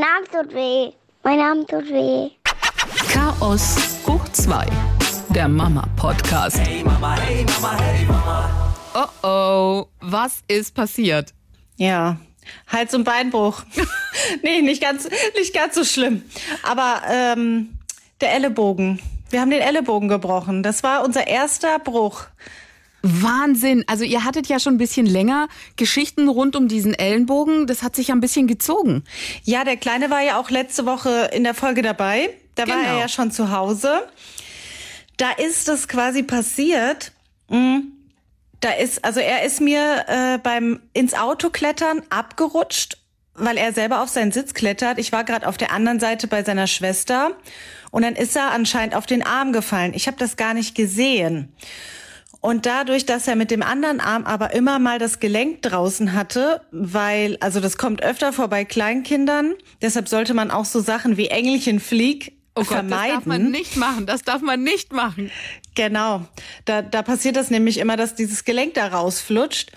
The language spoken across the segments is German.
Mein Arm tut weh. Mein Arm tut weh. Chaos hoch 2. Der Mama-Podcast. Hey Mama, hey Mama, hey Mama. Oh oh, was ist passiert? Ja, Hals- und Beinbruch. nee, nicht ganz, nicht ganz so schlimm. Aber ähm, der Ellenbogen. Wir haben den Ellenbogen gebrochen. Das war unser erster Bruch. Wahnsinn. Also ihr hattet ja schon ein bisschen länger Geschichten rund um diesen Ellenbogen. Das hat sich ja ein bisschen gezogen. Ja, der Kleine war ja auch letzte Woche in der Folge dabei. Da war Genau. er ja schon zu Hause. Da ist das quasi passiert. Mhm. Da ist, also er ist mir äh, beim ins Auto klettern abgerutscht, weil er selber auf seinen Sitz klettert. Ich war gerade auf der anderen Seite bei seiner Schwester und dann ist er anscheinend auf den Arm gefallen. Ich habe das gar nicht gesehen. Und dadurch, dass er mit dem anderen Arm aber immer mal das Gelenk draußen hatte, weil, also das kommt öfter vor bei Kleinkindern, deshalb sollte man auch so Sachen wie Engelchen flieg Oh Gott, vermeiden. das darf man nicht machen. Das darf man nicht machen. Genau. Da, da passiert das nämlich immer, dass dieses Gelenk da rausflutscht.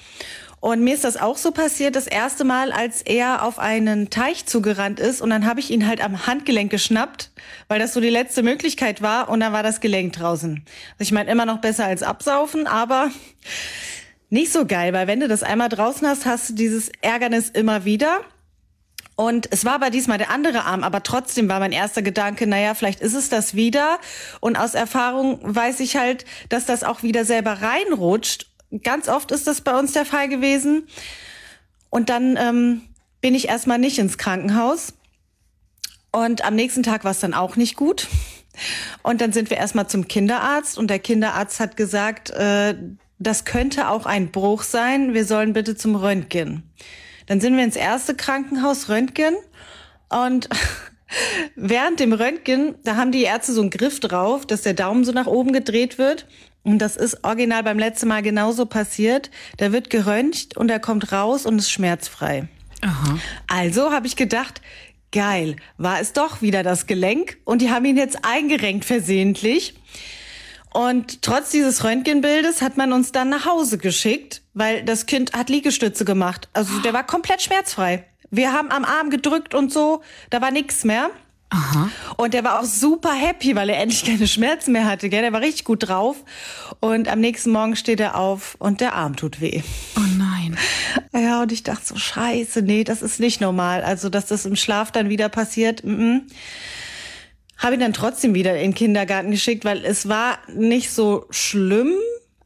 Und mir ist das auch so passiert, das erste Mal, als er auf einen Teich zugerannt ist und dann habe ich ihn halt am Handgelenk geschnappt, weil das so die letzte Möglichkeit war und dann war das Gelenk draußen. Also ich meine, immer noch besser als absaufen, aber nicht so geil, weil wenn du das einmal draußen hast, hast du dieses Ärgernis immer wieder. Und es war aber diesmal der andere Arm, aber trotzdem war mein erster Gedanke, naja, vielleicht ist es das wieder. Und aus Erfahrung weiß ich halt, dass das auch wieder selber reinrutscht. Ganz oft ist das bei uns der Fall gewesen. Und dann ähm, bin ich erstmal nicht ins Krankenhaus. Und am nächsten Tag war es dann auch nicht gut. Und dann sind wir erstmal zum Kinderarzt und der Kinderarzt hat gesagt, äh, das könnte auch ein Bruch sein. Wir sollen bitte zum Röntgen. Dann sind wir ins erste Krankenhaus Röntgen und während dem Röntgen, da haben die Ärzte so einen Griff drauf, dass der Daumen so nach oben gedreht wird. Und das ist original beim letzten Mal genauso passiert. Da wird geröntgt und er kommt raus und ist schmerzfrei. Aha. Also habe ich gedacht, geil, war es doch wieder das Gelenk und die haben ihn jetzt eingerenkt versehentlich. Und trotz dieses Röntgenbildes hat man uns dann nach Hause geschickt, weil das Kind hat Liegestütze gemacht. Also der war komplett schmerzfrei. Wir haben am Arm gedrückt und so, da war nichts mehr. Aha. Und der war auch super happy, weil er endlich keine Schmerzen mehr hatte. Gell? Der war richtig gut drauf. Und am nächsten Morgen steht er auf und der Arm tut weh. Oh nein. Ja, und ich dachte so, scheiße, nee, das ist nicht normal. Also, dass das im Schlaf dann wieder passiert, mm habe ihn dann trotzdem wieder in den Kindergarten geschickt, weil es war nicht so schlimm.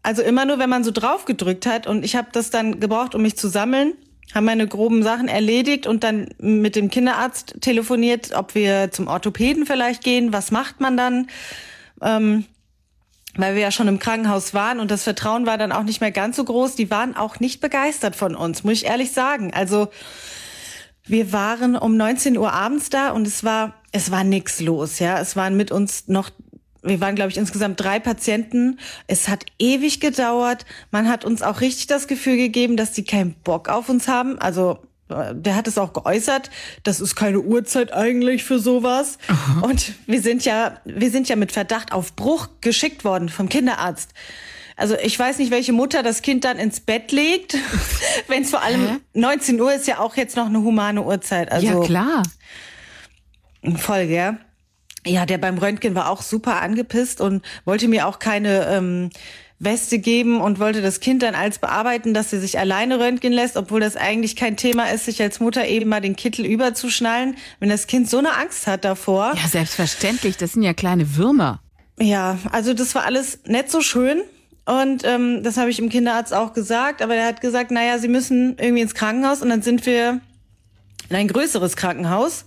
Also immer nur, wenn man so drauf gedrückt hat. Und ich habe das dann gebraucht, um mich zu sammeln, haben meine groben Sachen erledigt und dann mit dem Kinderarzt telefoniert, ob wir zum Orthopäden vielleicht gehen. Was macht man dann? Ähm, weil wir ja schon im Krankenhaus waren und das Vertrauen war dann auch nicht mehr ganz so groß. Die waren auch nicht begeistert von uns, muss ich ehrlich sagen. Also wir waren um 19 Uhr abends da und es war es war nix los, ja. Es waren mit uns noch wir waren, glaube ich, insgesamt drei Patienten. Es hat ewig gedauert. Man hat uns auch richtig das Gefühl gegeben, dass die keinen Bock auf uns haben. Also äh, der hat es auch geäußert, das ist keine Uhrzeit eigentlich für sowas. Und wir sind ja, wir sind ja mit Verdacht auf Bruch geschickt worden vom Kinderarzt. Also ich weiß nicht, welche Mutter das Kind dann ins Bett legt, wenn es vor allem 19 Uhr ist ja auch jetzt noch eine humane Uhrzeit. Also ja, klar. voll, gell? Ja, der beim Röntgen war auch super angepisst und wollte mir auch keine ähm, Weste geben und wollte das Kind dann als bearbeiten, dass sie sich alleine röntgen lässt, obwohl das eigentlich kein Thema ist, sich als Mutter eben mal den Kittel überzuschnallen, wenn das Kind so eine Angst hat davor. Ja, selbstverständlich. Das sind ja kleine Würmer. Ja, also das war alles nicht so schön. Und ähm, das habe ich dem Kinderarzt auch gesagt, aber der hat gesagt, naja, sie müssen irgendwie ins Krankenhaus und dann sind wir in ein größeres Krankenhaus.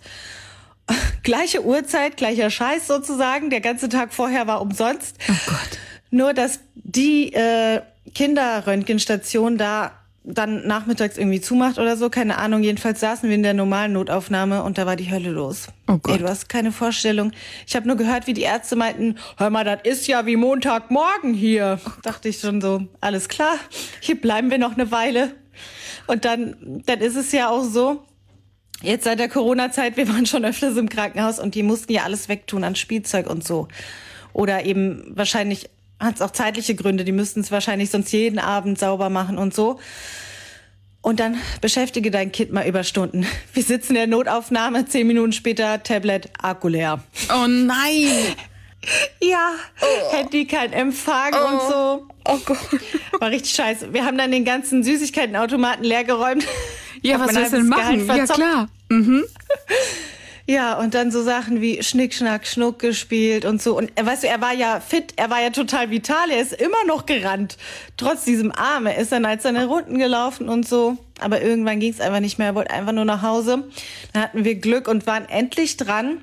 Gleiche Uhrzeit, gleicher Scheiß sozusagen. Der ganze Tag vorher war umsonst. Oh Gott. Nur, dass die äh, Kinderröntgenstation da dann nachmittags irgendwie zumacht oder so, keine Ahnung. Jedenfalls saßen wir in der normalen Notaufnahme und da war die Hölle los. Oh Gott. Ey, du hast keine Vorstellung. Ich habe nur gehört, wie die Ärzte meinten, hör mal, das ist ja wie Montagmorgen hier. Dachte ich schon so, alles klar, hier bleiben wir noch eine Weile. Und dann, dann ist es ja auch so, jetzt seit der Corona-Zeit, wir waren schon öfters im Krankenhaus und die mussten ja alles wegtun an Spielzeug und so. Oder eben wahrscheinlich hat es auch zeitliche Gründe, die müssten es wahrscheinlich sonst jeden Abend sauber machen und so. Und dann beschäftige dein Kind mal Überstunden. Wir sitzen in der Notaufnahme, zehn Minuten später, Tablet, Akku leer. Oh nein. Ja, Handy kein Empfang und so. Oh Gott. War richtig scheiße. Wir haben dann den ganzen Süßigkeitenautomaten leergeräumt. Ja, was willst du denn machen? Ja, klar. Mhm. Ja, und dann so Sachen wie Schnick, Schnack, Schnuck gespielt und so. Und äh, weißt du, er war ja fit, er war ja total vital, er ist immer noch gerannt. Trotz diesem Arm. Er ist dann als seine Runden gelaufen und so. Aber irgendwann ging es einfach nicht mehr, er wollte einfach nur nach Hause. Dann hatten wir Glück und waren endlich dran.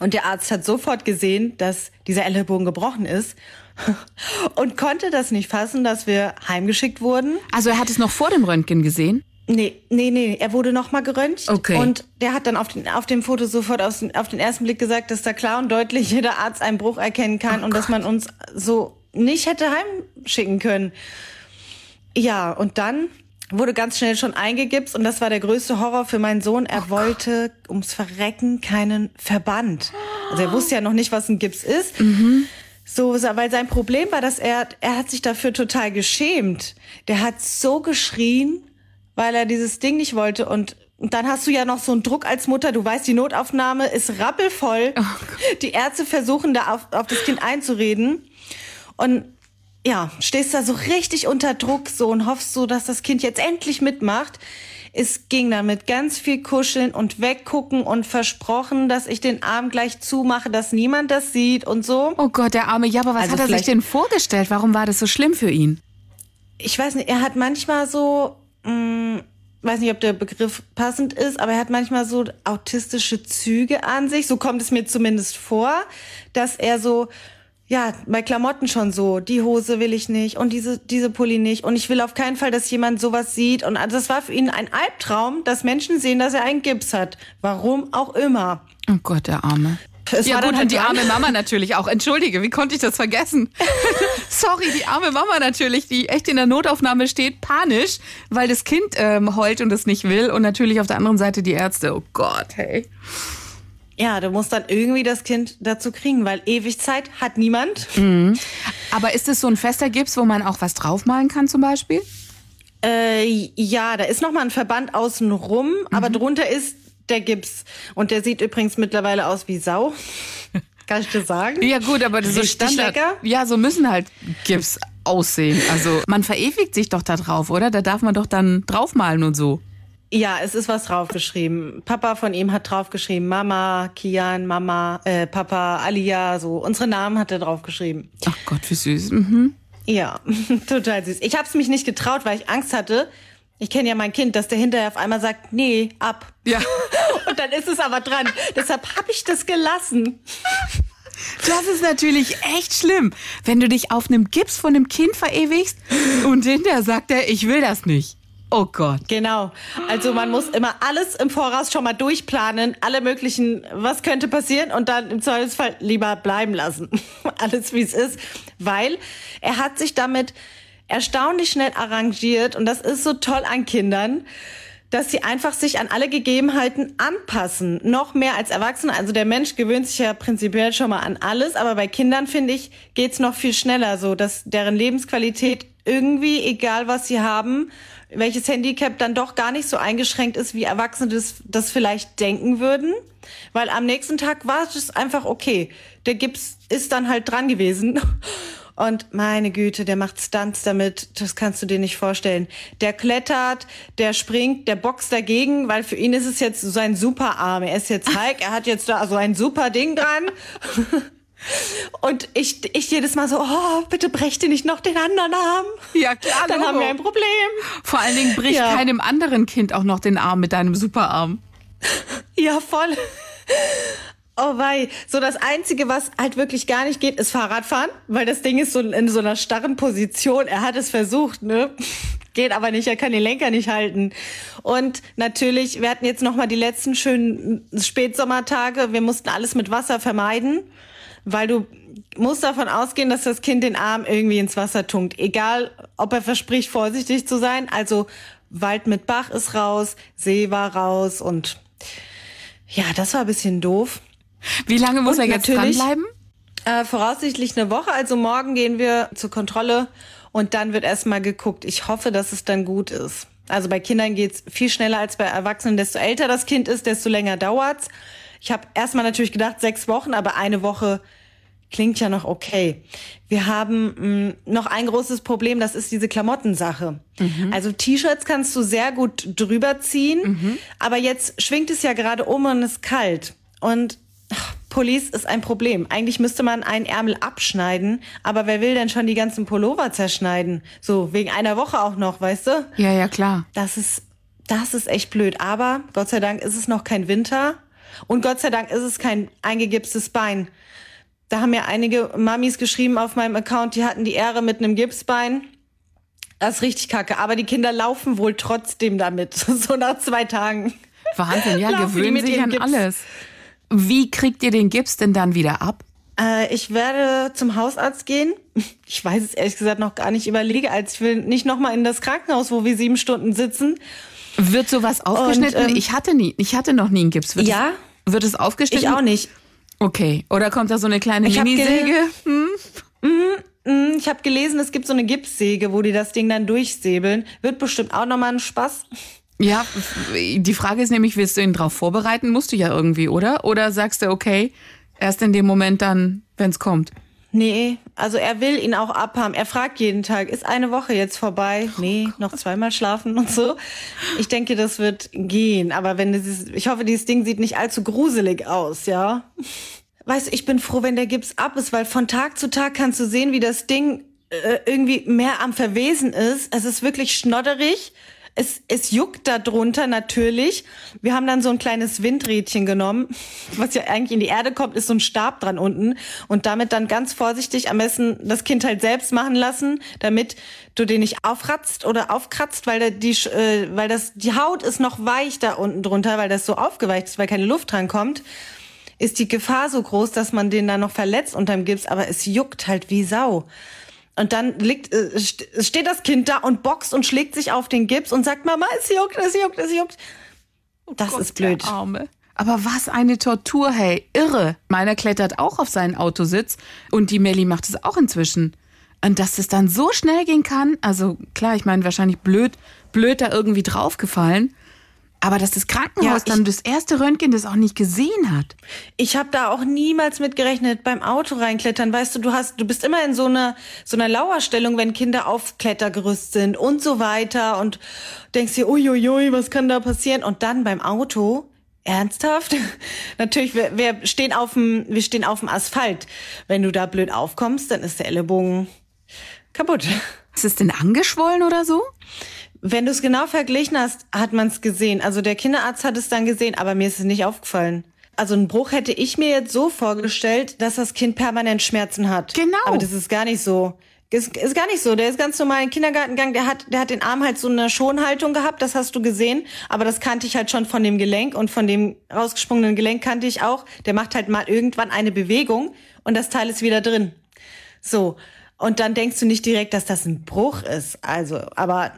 Und der Arzt hat sofort gesehen, dass dieser Ellenbogen gebrochen ist. Und konnte das nicht fassen, dass wir heimgeschickt wurden. Also er hat es noch vor dem Röntgen gesehen? Nee, nee, nee, er wurde nochmal geröntgt. Okay. Und der hat dann auf, den, auf dem Foto sofort aus, auf den ersten Blick gesagt, dass da klar und deutlich jeder Arzt einen Bruch erkennen kann und dass man uns so nicht hätte heimschicken können. Ja, und dann wurde ganz schnell schon eingegipst und das war der größte Horror für meinen Sohn. Er wollte ums Verrecken keinen Verband. Also er wusste ja noch nicht, was ein Gips ist. So, weil sein Problem war, dass er, er hat sich dafür total geschämt. Der hat so geschrien, weil er dieses Ding nicht wollte und und dann hast du ja noch so einen Druck als Mutter. Du weißt, die Notaufnahme ist rappelvoll. die Ärzte versuchen da auf, auf das Kind einzureden. Und ja, stehst da so richtig unter Druck so und hoffst so, dass das Kind jetzt endlich mitmacht. Es ging dann mit ganz viel Kuscheln und weggucken und versprochen, dass ich den Arm gleich zumache, dass niemand das sieht und so. Oh Gott, der arme. Ja, aber was Also hat er sich denn vorgestellt? Warum war das so schlimm für ihn? ich weiß nicht, er hat manchmal so, mh, weiß nicht, ob der Begriff passend ist, aber er hat manchmal so autistische Züge an sich. So kommt es mir zumindest vor, dass er so, ja, bei Klamotten schon so, die Hose will ich nicht und diese, diese Pulli nicht und ich will auf keinen Fall, dass jemand sowas sieht. Und also das war für ihn ein Albtraum, dass Menschen sehen, dass er einen Gips hat. Warum auch immer. Oh Gott, der Arme. Es ja gut, und die arme Mama natürlich auch. Entschuldige, wie konnte ich das vergessen? Sorry, die arme Mama natürlich, die echt in der Notaufnahme steht, panisch, weil das Kind ähm, heult und es nicht will. Und natürlich auf der anderen Seite die Ärzte. Oh Gott, hey. Ja, du musst dann irgendwie das Kind dazu kriegen, weil ewig Zeit hat niemand. Aber ist es so ein fester Gips, wo man auch was draufmalen kann zum Beispiel? Äh, ja, da ist noch mal ein Verband außen rum, aber drunter ist der Gips. Und der sieht übrigens mittlerweile aus wie Sau. Kann ich dir sagen? Ja gut, aber das ist so Standard. lecker. Ja, so müssen halt Gips aussehen. Also man verewigt sich doch da drauf, oder? Da darf man doch dann draufmalen und so. Ja, es ist was draufgeschrieben. Papa von ihm hat draufgeschrieben. Mama, Kian, Mama, äh, Papa, Alia, so. Unsere Namen hat er draufgeschrieben. Ach Gott, wie süß. Mhm. Ja, total süß. Ich habe es mich nicht getraut, weil ich Angst hatte. Ich kenne ja mein Kind, dass der hinterher auf einmal sagt, nee, ab. Ja. Und dann ist es aber dran. Deshalb habe ich das gelassen. Das ist natürlich echt schlimm, wenn du dich auf einem Gips von einem Kind verewigst und hinterher sagt er, ich will das nicht. Oh Gott. Genau. Also man muss immer alles im Voraus schon mal durchplanen, alle möglichen, was könnte passieren und dann im Zweifelsfall lieber bleiben lassen. alles wie es ist, weil er hat sich damit erstaunlich schnell arrangiert und das ist so toll an Kindern, dass sie einfach sich an alle Gegebenheiten anpassen. Noch mehr als Erwachsene. Also der Mensch gewöhnt sich ja prinzipiell schon mal an alles, aber bei Kindern, finde ich, geht's noch viel schneller so, dass deren Lebensqualität irgendwie, egal was sie haben, welches Handicap dann doch gar nicht so eingeschränkt ist, wie Erwachsene das, das vielleicht denken würden. Weil am nächsten Tag war es einfach okay. Der Gips ist dann halt dran gewesen. Und meine Güte, der macht Stunts damit, das kannst du dir nicht vorstellen. Der klettert, der springt, der boxt dagegen, weil für ihn ist es jetzt so ein Superarm. Er ist jetzt Hulk, er hat jetzt da so ein super Ding dran. Und ich, ich jedes Mal so, oh, bitte brech dir nicht noch den anderen Arm. Ja, klar, Dann Logo. haben wir ein Problem. Vor allen Dingen bricht Ja. keinem anderen Kind auch noch den Arm mit deinem Superarm. Ja, voll. Oh wei. So das Einzige, was halt wirklich gar nicht geht, ist Fahrradfahren, weil das Ding ist so in so einer starren Position. Er hat es versucht, ne? Geht aber nicht, er kann den Lenker nicht halten. Und natürlich, wir hatten jetzt noch mal die letzten schönen Spätsommertage. Wir mussten alles mit Wasser vermeiden, weil du musst davon ausgehen, dass das Kind den Arm irgendwie ins Wasser tunkt. Egal, ob er verspricht, vorsichtig zu sein. Also Wald mit Bach ist raus, See war raus und ja, das war ein bisschen doof. Wie lange muss Und er jetzt dranbleiben? Äh, voraussichtlich eine Woche, also morgen gehen wir zur Kontrolle und dann wird erstmal geguckt. Ich hoffe, dass es dann gut ist. Also bei Kindern geht's viel schneller als bei Erwachsenen. Desto älter das Kind ist, desto länger dauert's. Ich habe erstmal natürlich gedacht, sechs Wochen, aber eine Woche klingt ja noch okay. Wir haben mh, noch ein großes Problem, das ist diese Klamottensache. Also T-Shirts kannst du sehr gut drüber ziehen, aber jetzt schwingt es ja gerade um und es ist kalt. Und Pullis ist ein Problem. Eigentlich müsste man einen Ärmel abschneiden, aber wer will denn schon die ganzen Pullover zerschneiden? So, wegen einer Woche auch noch, weißt du? Ja, ja, klar. Das ist, das ist echt blöd. Aber Gott sei Dank ist es noch kein Winter. Und Gott sei Dank ist es kein eingegipstes Bein. Da haben mir einige Mamis geschrieben auf meinem Account, die hatten die Ehre mit einem Gipsbein. Das ist richtig kacke. Aber die Kinder laufen wohl trotzdem damit. So nach zwei Tagen. Wahnsinn, ja, gewöhnen sich an Gips. alles. Wie kriegt ihr den Gips denn dann wieder ab? Äh, ich werde zum Hausarzt gehen. Ich weiß es ehrlich gesagt noch gar nicht überlege, als ich will nicht nochmal in das Krankenhaus, wo wir sieben Stunden sitzen. Wird sowas aufgeschnitten? ähm, ich hatte nie, ich hatte noch nie einen Gips. Wird Ja. Es, wird es aufgeschnitten? Ich auch nicht. Okay. Oder kommt da so eine kleine Ich hab Minisäge? Hm, Ich habe gelesen, es gibt so eine Gipssäge, wo die das Ding dann durchsäbeln. Wird bestimmt auch nochmal ein Spaß. Ja, die Frage ist nämlich, willst du ihn drauf vorbereiten? Musst du ja irgendwie, oder? Oder sagst du, okay, erst in dem Moment dann, wenn es kommt? Nee, also er will ihn auch abhaben. Er fragt jeden Tag, ist eine Woche jetzt vorbei? Nee, noch zweimal schlafen und so. Ich denke, das wird gehen. Aber wenn dieses, ich hoffe, dieses Ding sieht nicht allzu gruselig aus, ja? Weißt du, ich bin froh, wenn der Gips ab ist, weil von Tag zu Tag kannst du sehen, wie das Ding äh, irgendwie mehr am Verwesen ist. Es ist wirklich schnodderig. Es, es juckt da drunter natürlich. Wir haben dann so ein kleines Windrädchen genommen. Was ja eigentlich in die Erde kommt, ist so ein Stab dran unten. Und damit dann ganz vorsichtig am besten das Kind halt selbst machen lassen, damit du den nicht aufratzt oder aufkratzt, weil, der, die, äh, weil das, die Haut ist noch weich da unten drunter, weil das so aufgeweicht ist, weil keine Luft dran kommt ist die Gefahr so groß, dass man den dann noch verletzt unterm Gips, aber es juckt halt wie Sau. Und dann liegt, äh, st- steht das Kind da und boxt und schlägt sich auf den Gips und sagt, Mama, es juckt, es juckt, es juckt. Das ist blöd. Der Arme. Aber was eine Tortur, hey, irre. Meiner klettert auch auf seinen Autositz und die Melli macht es auch inzwischen. Und dass es dann so schnell gehen kann, also klar, ich meine, wahrscheinlich blöd, blöd da irgendwie draufgefallen. Aber dass das Krankenhaus Ja, dann das erste Röntgen das auch nicht gesehen hat. Ich habe da auch niemals mit gerechnet beim Auto reinklettern. Weißt du, du hast, du bist immer in so einer so einer Lauerstellung, wenn Kinder auf Klettergerüst sind und so weiter und denkst dir, uiuiui, was kann da passieren? Und dann beim Auto Ernsthaft? Natürlich, wir, wir stehen auf dem, wir stehen auf dem Asphalt. Wenn du da blöd aufkommst, dann ist der Ellenbogen kaputt. Ist es denn angeschwollen oder so? Wenn du es genau verglichen hast, hat man es gesehen. Also der Kinderarzt hat es dann gesehen, aber mir ist es nicht aufgefallen. Also einen Bruch hätte ich mir jetzt so vorgestellt, dass das Kind permanent Schmerzen hat. Genau. Aber das ist gar nicht so. Ist, ist gar nicht so. Der ist ganz normal in den Kindergartengang. Der hat, der hat den Arm halt so eine Schonhaltung gehabt. Das hast du gesehen. Aber das kannte ich halt schon von dem Gelenk und von dem rausgesprungenen Gelenk kannte ich auch. Der macht halt mal irgendwann eine Bewegung und das Teil ist wieder drin. So. Und dann denkst du nicht direkt, dass das ein Bruch ist. Also, aber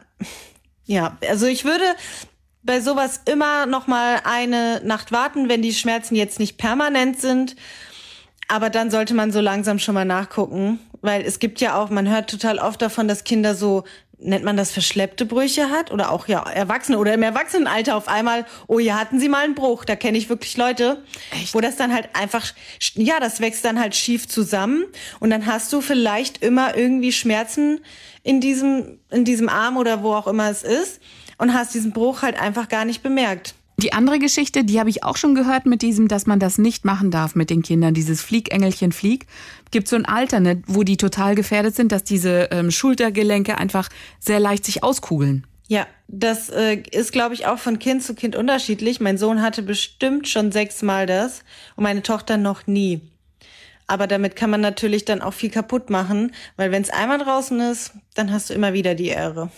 ja, also ich würde bei sowas immer noch mal eine Nacht warten, wenn die Schmerzen jetzt nicht permanent sind. Aber dann sollte man so langsam schon mal nachgucken, weil es gibt ja auch, man hört total oft davon, dass Kinder so nennt man das verschleppte Brüche hat oder auch ja Erwachsene oder im Erwachsenenalter auf einmal, oh ja, hatten sie mal einen Bruch. Da kenne ich wirklich Leute, wo das dann halt einfach, ja, das wächst dann halt schief zusammen und dann hast du vielleicht immer irgendwie Schmerzen in diesem, in diesem Arm oder wo auch immer es ist und hast diesen Bruch halt einfach gar nicht bemerkt. Die andere Geschichte, die habe ich auch schon gehört mit diesem, dass man das nicht machen darf mit den Kindern, dieses Fliegengelchen Flieg. Gibt so ein Alter, ne, wo die total gefährdet sind, dass diese ähm, Schultergelenke einfach sehr leicht sich auskugeln. Ja, das äh, ist, glaube ich, auch von Kind zu Kind unterschiedlich. Mein Sohn hatte bestimmt schon sechsmal das und meine Tochter noch nie. Aber damit kann man natürlich dann auch viel kaputt machen, weil wenn es einmal draußen ist, dann hast du immer wieder die Ehre.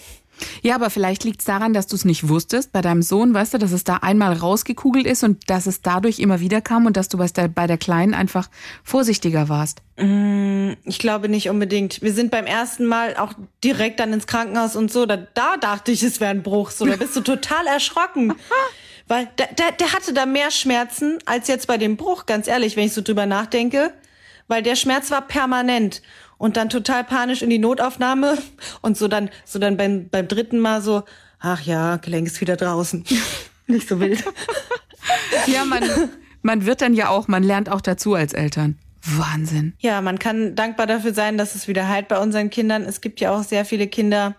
Ja, aber vielleicht liegt es daran, dass du es nicht wusstest bei deinem Sohn, weißt du, dass es da einmal rausgekugelt ist und dass es dadurch immer wieder kam und dass du bei der, bei der Kleinen einfach vorsichtiger warst. Ich glaube nicht unbedingt. Wir sind beim ersten Mal auch direkt dann ins Krankenhaus und so. Da, da dachte ich, es wäre ein Bruch. So, da bist du total erschrocken. Weil der, der, der hatte da mehr Schmerzen als jetzt bei dem Bruch, ganz ehrlich, wenn ich so drüber nachdenke. Weil der Schmerz war permanent. Und dann total panisch in die Notaufnahme. Und so dann, so dann beim, beim dritten Mal so, ach ja, Gelenk ist wieder draußen. Nicht so wild. Ja, man, man wird dann ja auch, man lernt auch dazu als Eltern. Wahnsinn. Ja, man kann dankbar dafür sein, dass es wieder heilt bei unseren Kindern. Es gibt ja auch sehr viele Kinder,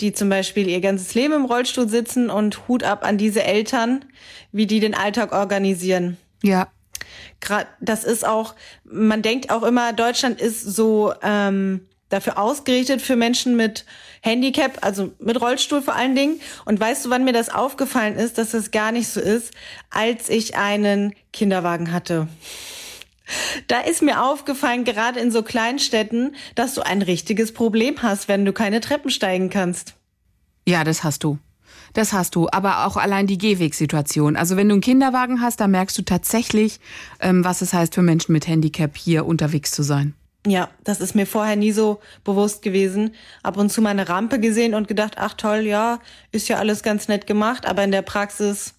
die zum Beispiel ihr ganzes Leben im Rollstuhl sitzen und Hut ab an diese Eltern, wie die den Alltag organisieren. Ja. Das ist auch, man denkt auch immer, Deutschland ist so ähm, dafür ausgerichtet für Menschen mit Handicap, also mit Rollstuhl vor allen Dingen. Und weißt du, wann mir das aufgefallen ist, dass das gar nicht so ist, als ich einen Kinderwagen hatte. Da ist mir aufgefallen, gerade in so Kleinstädten, dass du ein richtiges Problem hast, wenn du keine Treppen steigen kannst. Ja, das hast du. Das hast du, aber auch allein die Gehwegsituation. Also wenn du einen Kinderwagen hast, da merkst du tatsächlich, ähm, was es heißt für Menschen mit Handicap hier unterwegs zu sein. Ja, das ist mir vorher nie so bewusst gewesen. Ab und zu mal eine Rampe gesehen und gedacht, ach toll, ja, ist ja alles ganz nett gemacht, aber in der Praxis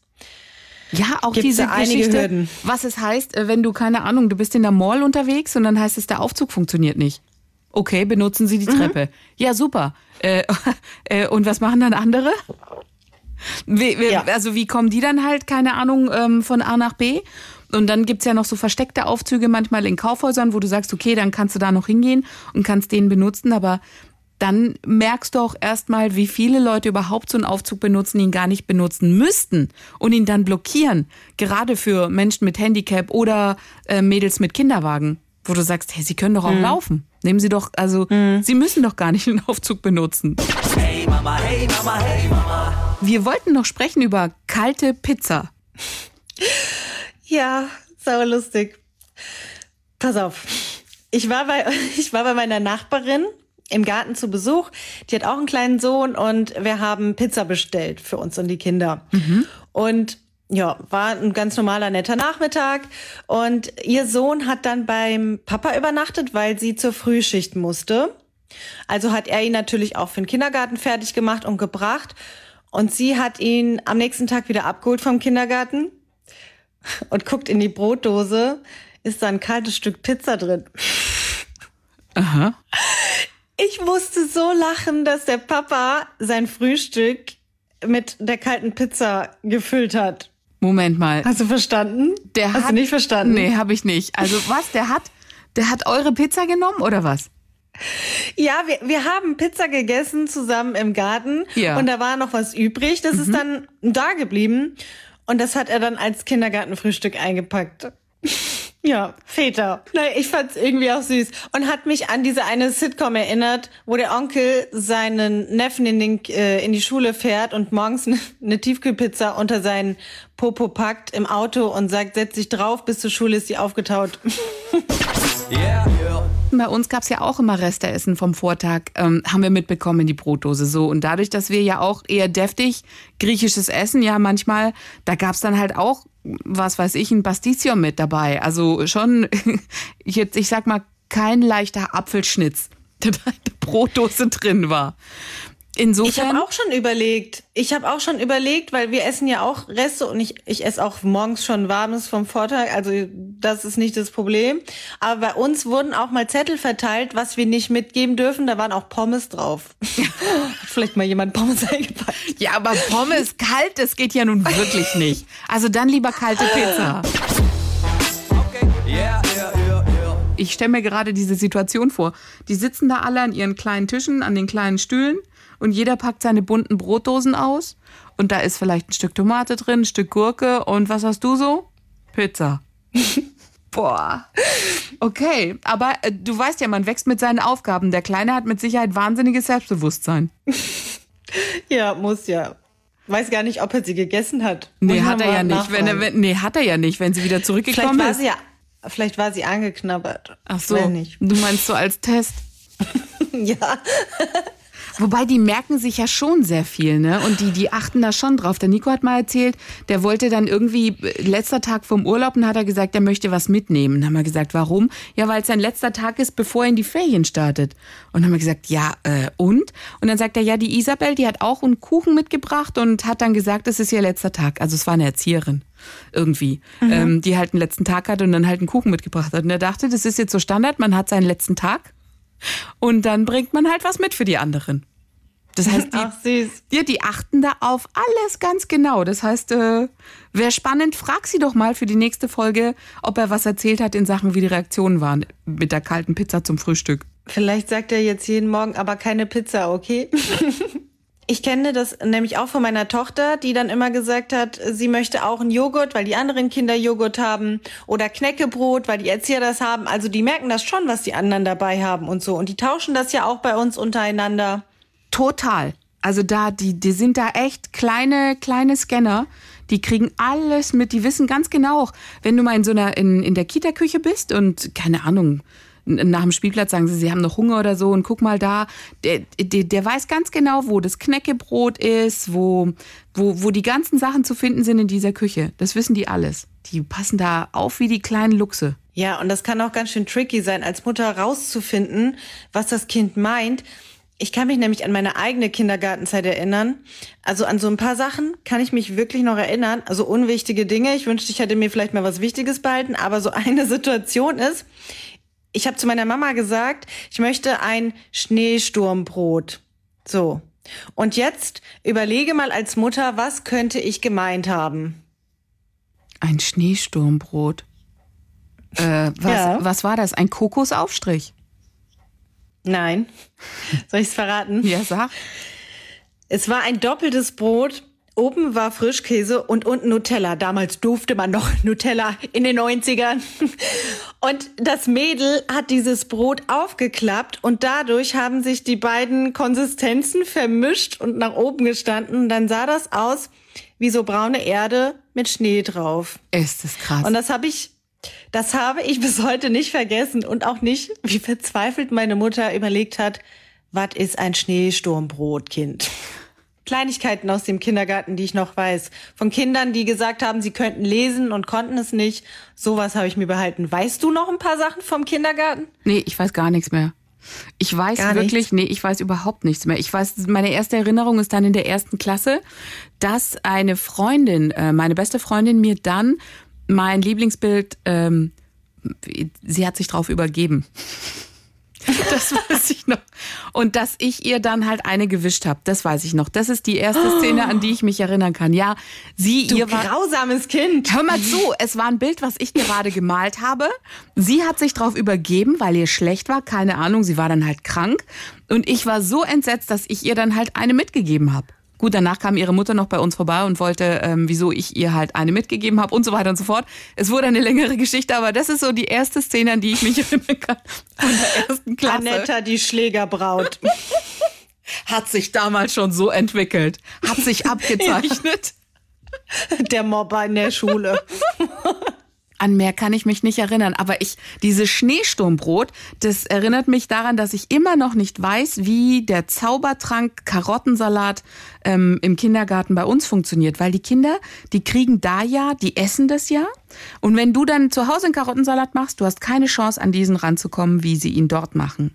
Ja, auch Gibt's diese Geschichte, Hürden. was es heißt, äh, wenn du keine Ahnung, du bist in der Mall unterwegs und dann heißt es, der Aufzug funktioniert nicht. Okay, benutzen Sie die Mhm. Treppe. Ja, super. Äh, äh, und was machen dann andere? Wie, wie, Ja. Also wie kommen die dann halt, keine Ahnung, ähm, von A nach B? Und dann gibt's ja noch so versteckte Aufzüge manchmal in Kaufhäusern, wo du sagst, okay, dann kannst du da noch hingehen und kannst den benutzen, aber dann merkst du auch erstmal, wie viele Leute überhaupt so einen Aufzug benutzen, ihn gar nicht benutzen müssten und ihn dann blockieren. Gerade für Menschen mit Handicap oder äh, Mädels mit Kinderwagen, wo du sagst, hey, sie können doch auch laufen. Nehmen sie doch, also sie müssen doch gar nicht den Aufzug benutzen. Hey Mama, hey Mama, hey Mama. Wir wollten noch sprechen über kalte Pizza. Ja, sau lustig. Pass auf. Ich war bei, ich war bei meiner Nachbarin im Garten zu Besuch. Die hat auch einen kleinen Sohn und wir haben Pizza bestellt für uns und die Kinder. Und ja, war ein ganz normaler, netter Nachmittag. Und ihr Sohn hat dann beim Papa übernachtet, weil sie zur Frühschicht musste. Also hat er ihn natürlich auch für den Kindergarten fertig gemacht und gebracht. Und sie hat ihn am nächsten Tag wieder abgeholt vom Kindergarten und guckt in die Brotdose, ist da ein kaltes Stück Pizza drin. Aha. Ich musste so lachen, dass der Papa sein Frühstück mit der kalten Pizza gefüllt hat. Moment mal. Hast du verstanden? Der Hast hat, du nicht verstanden? Nee, habe ich nicht. Also was, der hat, der hat eure Pizza genommen oder was? Ja, wir, wir haben Pizza gegessen zusammen im Garten Ja. und da war noch was übrig. Das ist dann da geblieben und das hat er dann als Kindergartenfrühstück eingepackt. Ja, Väter. Nein, ich fand's irgendwie auch süß und hat mich an diese eine Sitcom erinnert, wo der Onkel seinen Neffen in, den, äh, in die Schule fährt und morgens ne- eine Tiefkühlpizza unter seinen Popo packt im Auto und sagt, setz dich drauf, bis zur Schule ist sie aufgetaut. Yeah, yeah. Bei uns gab's ja auch immer Resteessen vom Vortag, ähm, haben wir mitbekommen in die Brotdose so. Und dadurch, dass wir ja auch eher deftig griechisches Essen, ja manchmal, da gab's dann halt auch, was weiß ich, ein Pasticcio mit dabei. Also schon, jetzt, ich sag mal, kein leichter Apfelschnitz, der da in der Brotdose drin war. Ich Insofern. habe auch schon überlegt. Ich habe auch schon überlegt, weil wir essen ja auch Reste und ich, ich esse auch morgens schon warmes vom Vortag. Also das ist nicht das Problem. Aber bei uns wurden auch mal Zettel verteilt, was wir nicht mitgeben dürfen. Da waren auch Pommes drauf. Hat vielleicht mal jemand Pommes eingepackt. Ja, aber Pommes kalt, das geht ja nun wirklich nicht. Also dann lieber kalte Pizza. Okay. Yeah, yeah, yeah. Ich stelle mir gerade diese Situation vor. Die sitzen da alle an ihren kleinen Tischen, an den kleinen Stühlen und jeder packt seine bunten Brotdosen aus und da ist vielleicht ein Stück Tomate drin, ein Stück Gurke und was hast du so? Pizza. Boah. Okay, aber äh, du weißt ja, man wächst mit seinen Aufgaben. Der Kleine hat mit Sicherheit wahnsinniges Selbstbewusstsein. Ja, muss ja. Weiß gar nicht, ob er sie gegessen hat. Nee, Muss hat er ja nicht. Wenn er, wenn, nee, hat er ja nicht, wenn sie wieder Vielleicht zurückgekommen war ist. sie ja, vielleicht war sie angeknabbert. Ach so, du meinst so als Test. Ja. Wobei die merken sich ja schon sehr viel, ne? Und die, die achten da schon drauf. Der Nico hat mal erzählt, der wollte dann irgendwie äh, letzter Tag vom Urlaub und hat er gesagt, er möchte was mitnehmen. Dann haben wir gesagt, warum? Ja, weil es sein letzter Tag ist, bevor er in die Ferien startet. Und haben wir gesagt, ja, äh, und? Und dann sagt er, ja, die Isabel, die hat auch einen Kuchen mitgebracht und hat dann gesagt, es ist ihr letzter Tag. Also es war eine Erzieherin irgendwie, ähm, die halt einen letzten Tag hatte und dann halt einen Kuchen mitgebracht hat. Und er dachte, das ist jetzt so Standard, man hat seinen letzten Tag und dann bringt man halt was mit für die anderen. Das heißt, die, Ach, ja, die achten da auf alles ganz genau. Das heißt, äh, wäre spannend, frag sie doch mal für die nächste Folge, ob er was erzählt hat in Sachen, wie die Reaktionen waren mit der kalten Pizza zum Frühstück. Vielleicht sagt er jetzt jeden Morgen, aber keine Pizza, okay? Ich kenne das nämlich auch von meiner Tochter, die dann immer gesagt hat, sie möchte auch einen Joghurt, weil die anderen Kinder Joghurt haben oder Knäckebrot, weil die Erzieher das haben. Also die merken das schon, was die anderen dabei haben und so. Und die tauschen das ja auch bei uns untereinander. Total. Also da, die, die sind da echt kleine, kleine Scanner. Die kriegen alles mit, die wissen ganz genau, wenn du mal in so einer, in, in der Kita-Küche bist und, keine Ahnung, nach dem Spielplatz sagen sie, sie haben noch Hunger oder so und guck mal da, der, der, der weiß ganz genau, wo das Knäckebrot ist, wo, wo, wo die ganzen Sachen zu finden sind in dieser Küche. Das wissen die alles. Die passen da auf wie die kleinen Luchse. Ja, und das kann auch ganz schön tricky sein, als Mutter rauszufinden, was das Kind meint. Ich kann mich nämlich an meine eigene Kindergartenzeit erinnern. Also an so ein paar Sachen kann ich mich wirklich noch erinnern. Also unwichtige Dinge. Ich wünschte, ich hätte mir vielleicht mal was Wichtiges behalten. Aber so eine Situation ist, ich habe zu meiner Mama gesagt, ich möchte ein Schneesturmbrot. So. Und jetzt überlege mal als Mutter, was könnte ich gemeint haben? Ein Schneesturmbrot. Äh, was, Ja. was war das? Ein Kokosaufstrich? Nein. Soll ich's verraten? Ja, sag. Es war ein doppeltes Brot. Oben war Frischkäse und unten Nutella. Damals durfte man noch Nutella in den 90ern. Und das Mädel hat dieses Brot aufgeklappt und dadurch haben sich die beiden Konsistenzen vermischt und nach oben gestanden. Und dann sah das aus wie so braune Erde mit Schnee drauf. Ist das krass. Und das habe ich, das habe ich bis heute nicht vergessen und auch nicht, wie verzweifelt meine Mutter überlegt hat, was ist ein Schneesturmbrot, Kind? Kleinigkeiten aus dem Kindergarten, die ich noch weiß. Von Kindern, die gesagt haben, sie könnten lesen und konnten es nicht. Sowas habe ich mir behalten. Weißt du noch ein paar Sachen vom Kindergarten? Nee, ich weiß gar nichts mehr. Ich weiß Gar wirklich, nichts? nee, ich weiß überhaupt nichts mehr. Ich weiß, meine erste Erinnerung ist dann in der ersten Klasse, dass eine Freundin, äh, meine beste Freundin, mir dann mein Lieblingsbild, ähm, sie hat sich drauf übergeben. Das weiß ich noch. Und dass ich ihr dann halt eine gewischt habe, das weiß ich noch. Das ist die erste Szene, an die ich mich erinnern kann. Ja, sie, Du ihr war. grausames Kind. Hör mal zu, es war ein Bild, was ich gerade gemalt habe. Sie hat sich drauf übergeben, weil ihr schlecht war, keine Ahnung, sie war dann halt krank. Und ich war so entsetzt, dass ich ihr dann halt eine mitgegeben habe. Gut, danach kam ihre Mutter noch bei uns vorbei und wollte, ähm, wieso ich ihr halt eine mitgegeben habe und so weiter und so fort. Es wurde eine längere Geschichte, aber das ist so die erste Szene, an die ich mich erinnern kann von der ersten Klasse. Anetta, die Schlägerbraut. Hat sich damals schon so entwickelt, hat sich abgezeichnet. Der Mobber in der Schule. An mehr kann ich mich nicht erinnern, aber ich, dieses Schneesturmbrot, das erinnert mich daran, dass ich immer noch nicht weiß, wie der Zaubertrank Karottensalat ähm, im Kindergarten bei uns funktioniert, weil die Kinder, die kriegen da ja, die essen das ja. Und wenn du dann zu Hause einen Karottensalat machst, du hast keine Chance, an diesen ranzukommen, wie sie ihn dort machen.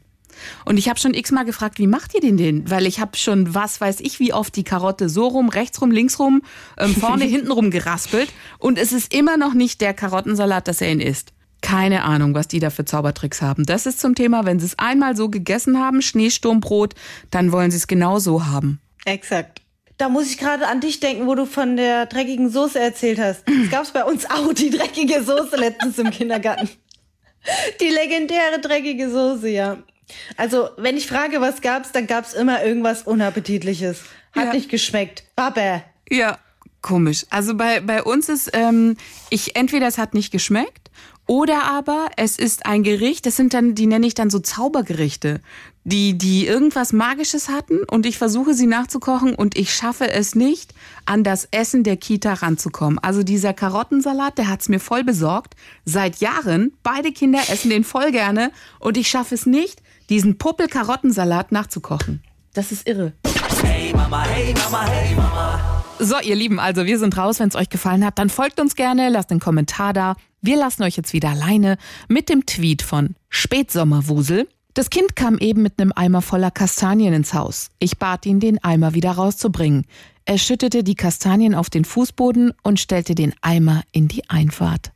Und ich habe schon x-mal gefragt, wie macht ihr den denn? Weil ich habe schon, was weiß ich, wie oft die Karotte so rum, rechts rum, links rum, ähm, vorne, hinten rum geraspelt. Und es ist immer noch nicht der Karottensalat, dass er ihn isst. Keine Ahnung, was die da für Zaubertricks haben. Das ist zum Thema, wenn sie es einmal so gegessen haben, Schneesturmbrot, dann wollen sie es genau so haben. Exakt. Da muss ich gerade an dich denken, wo du von der dreckigen Soße erzählt hast. Es gab's bei uns auch die dreckige Soße letztens im Kindergarten. Die legendäre dreckige Soße, ja. Also, wenn ich frage, was gab's, dann gab's immer irgendwas Unappetitliches. Hat Ja. nicht geschmeckt. Aber Ja, komisch. Also bei, bei uns ist, ähm, ich entweder es hat nicht geschmeckt oder aber es ist ein Gericht, das sind dann, die nenne ich dann so Zaubergerichte, die, die irgendwas Magisches hatten und ich versuche sie nachzukochen und ich schaffe es nicht, an das Essen der Kita ranzukommen. Also dieser Karottensalat, der hat's mir voll besorgt. Seit Jahren, beide Kinder essen den voll gerne und ich schaffe es nicht, diesen Puppel-Karottensalat nachzukochen. Das ist irre. Hey Mama, hey Mama, hey Mama. So, ihr Lieben, also wir sind raus. Wenn es euch gefallen hat, dann folgt uns gerne, lasst einen Kommentar da. Wir lassen euch jetzt wieder alleine mit dem Tweet von Spätsommerwusel. Das Kind kam eben mit einem Eimer voller Kastanien ins Haus. Ich bat ihn, den Eimer wieder rauszubringen. Er schüttete die Kastanien auf den Fußboden und stellte den Eimer in die Einfahrt.